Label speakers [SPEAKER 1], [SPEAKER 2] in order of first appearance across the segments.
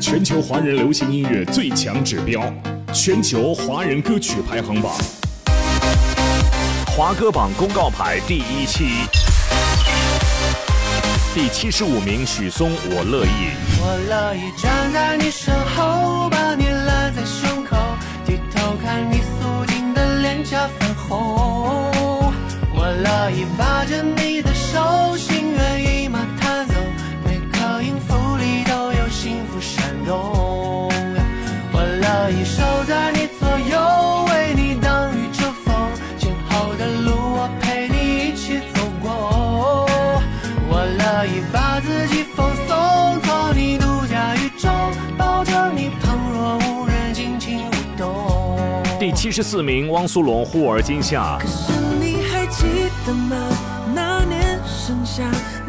[SPEAKER 1] 全球华人流行音乐最强指标——全球华人歌曲排行榜《华歌榜》公告牌第一期，第七十五名，许嵩，我乐意。
[SPEAKER 2] 我乐意站在你身后
[SPEAKER 1] 第四名汪苏泷忽而今夏
[SPEAKER 3] 可是你还记得吗那年盛夏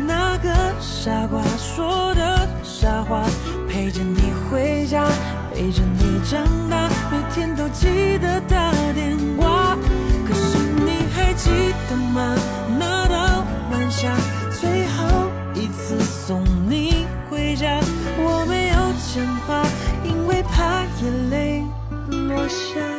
[SPEAKER 3] 那个傻瓜说的傻话陪着你回家陪着你长大每天都记得打电话可是你还记得吗那道晚霞最后一次送你回家我没有讲话因为怕眼泪落下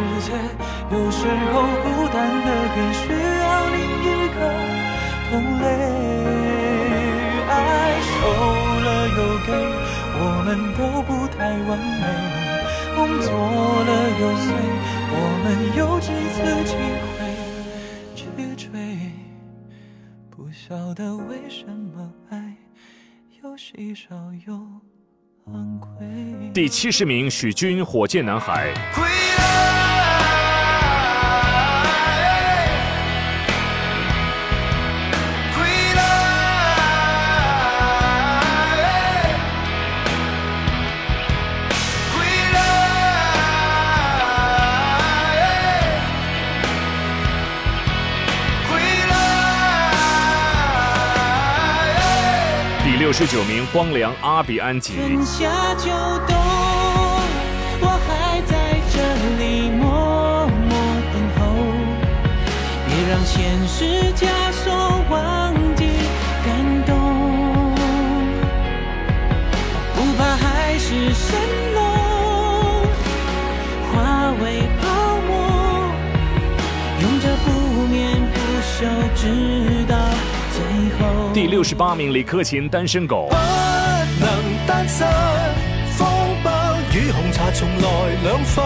[SPEAKER 2] 世界有时候孤单的更需要另一个同类爱输了又给我们都不太完美梦做了又碎我们有几次机会去追不晓得为什么爱又稀少又昂贵
[SPEAKER 1] 第七十名许君《火箭男孩第九名荒凉阿比安吉
[SPEAKER 2] 春夏秋冬我还在这里默默等候别让现实加
[SPEAKER 1] 第六十八名李克勤单身狗
[SPEAKER 2] 不能单身方不与红茶重来两份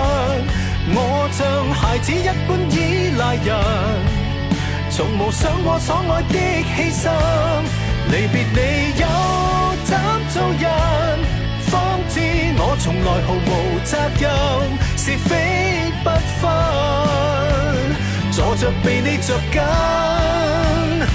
[SPEAKER 2] 我像孩子一般依赖人从无想过所爱的牺牲离别你又怎做人方知
[SPEAKER 4] 我从来毫无责任是非不分坐着被你着紧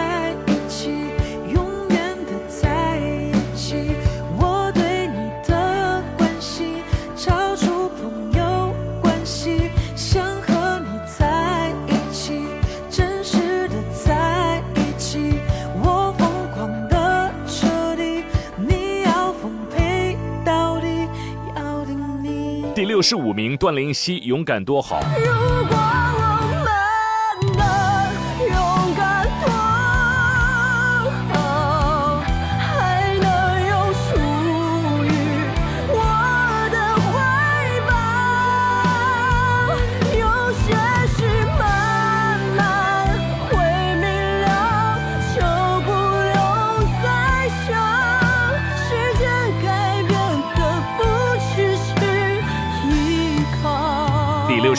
[SPEAKER 5] 六十五名，段林希，勇敢多好。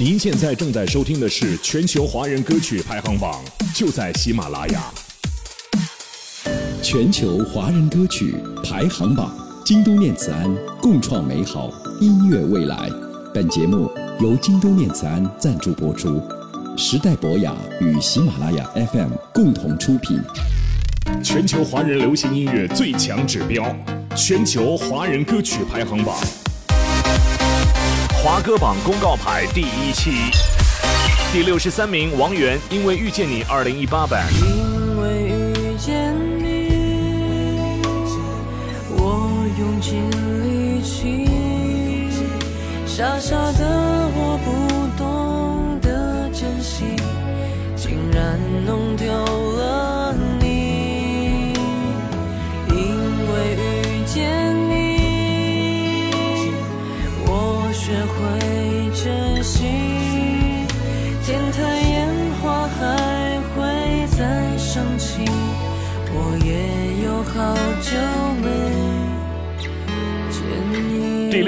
[SPEAKER 5] 您现在正在收听的是《全球华人歌曲排行榜》，就在喜马拉雅。
[SPEAKER 6] 全球华人歌曲排行榜，京都念慈庵共创美好音乐未来。本节目由京都念慈庵赞助播出，时代博雅与喜马拉雅 FM 共同出品。
[SPEAKER 5] 全球华人流行音乐最强指标——全球华人歌曲排行榜。华歌榜公告牌第一期，第六十三名，王源，因为遇见你二零一八版。
[SPEAKER 3] 因为遇见你，我用尽力气，傻傻的我。不。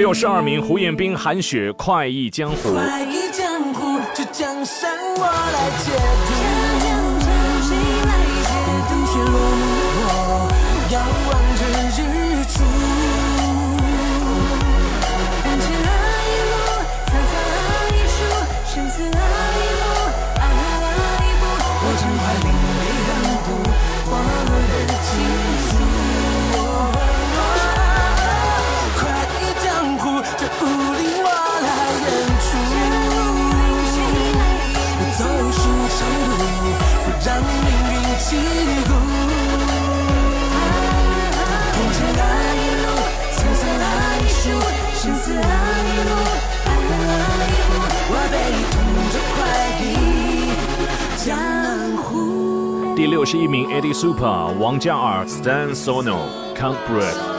[SPEAKER 5] 六十二名，胡彦斌、韩雪，快意江湖。Eddie Super, Wang Jiaer, Stan
[SPEAKER 3] Sono, Can't Breathe.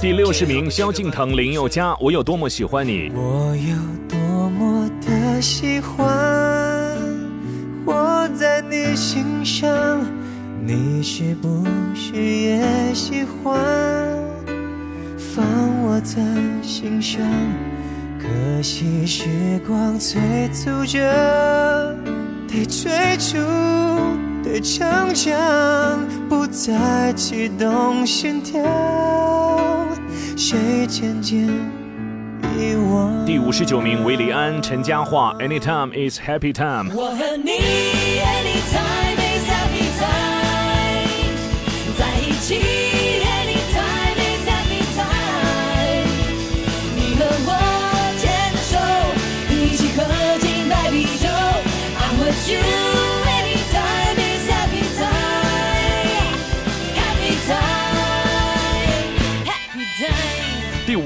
[SPEAKER 3] 第
[SPEAKER 1] 六十名，萧敬腾、林宥嘉，《我有多么喜欢你》。
[SPEAKER 2] 我有多么的喜欢活在你心上，你是不是也喜欢放我在心上？可惜时光催促着得追逐的逞强，不再激动心跳。
[SPEAKER 1] 第五十九名，维礼安、陈嘉桦，Anytime is Happy Time。
[SPEAKER 7] 我和你 Anytime Happy Time，is 在一起。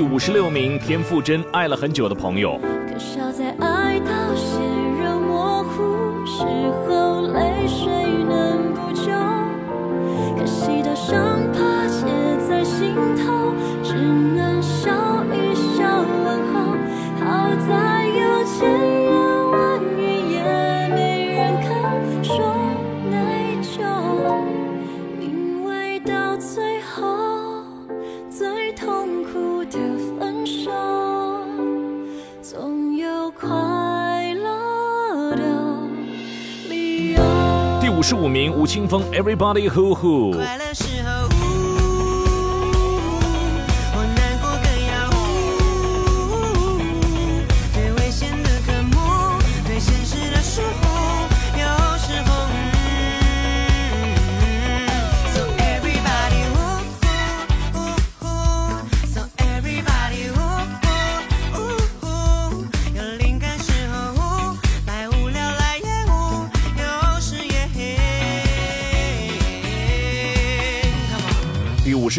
[SPEAKER 1] 五十六名田馥甄爱了很久的朋友。
[SPEAKER 5] 可笑在爱到血肉模糊时候，泪水能不救。可惜的伤疤结在心头，只能笑一笑问候。好在有千言万语，也没人肯说内疚，因为到最后。
[SPEAKER 1] 第五名，吴青峰，Everybody Who Who。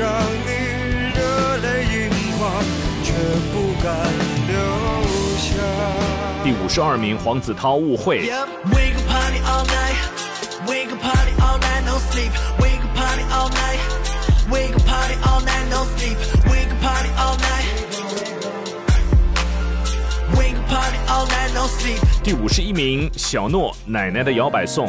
[SPEAKER 2] 让你热泪盈眶，却不敢下。
[SPEAKER 1] 第五十二名，黄子韬，误会。第五十一名，小诺，奶奶的摇摆颂。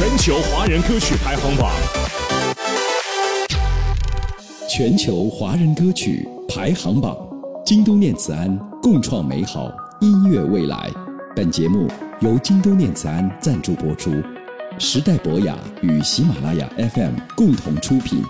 [SPEAKER 1] 全球华人歌曲排行榜。
[SPEAKER 6] 全球华人歌曲排行榜。京东念慈庵共创美好音乐未来。本节目由京东念慈庵赞助播出，时代博雅与喜马拉雅 FM 共同出品。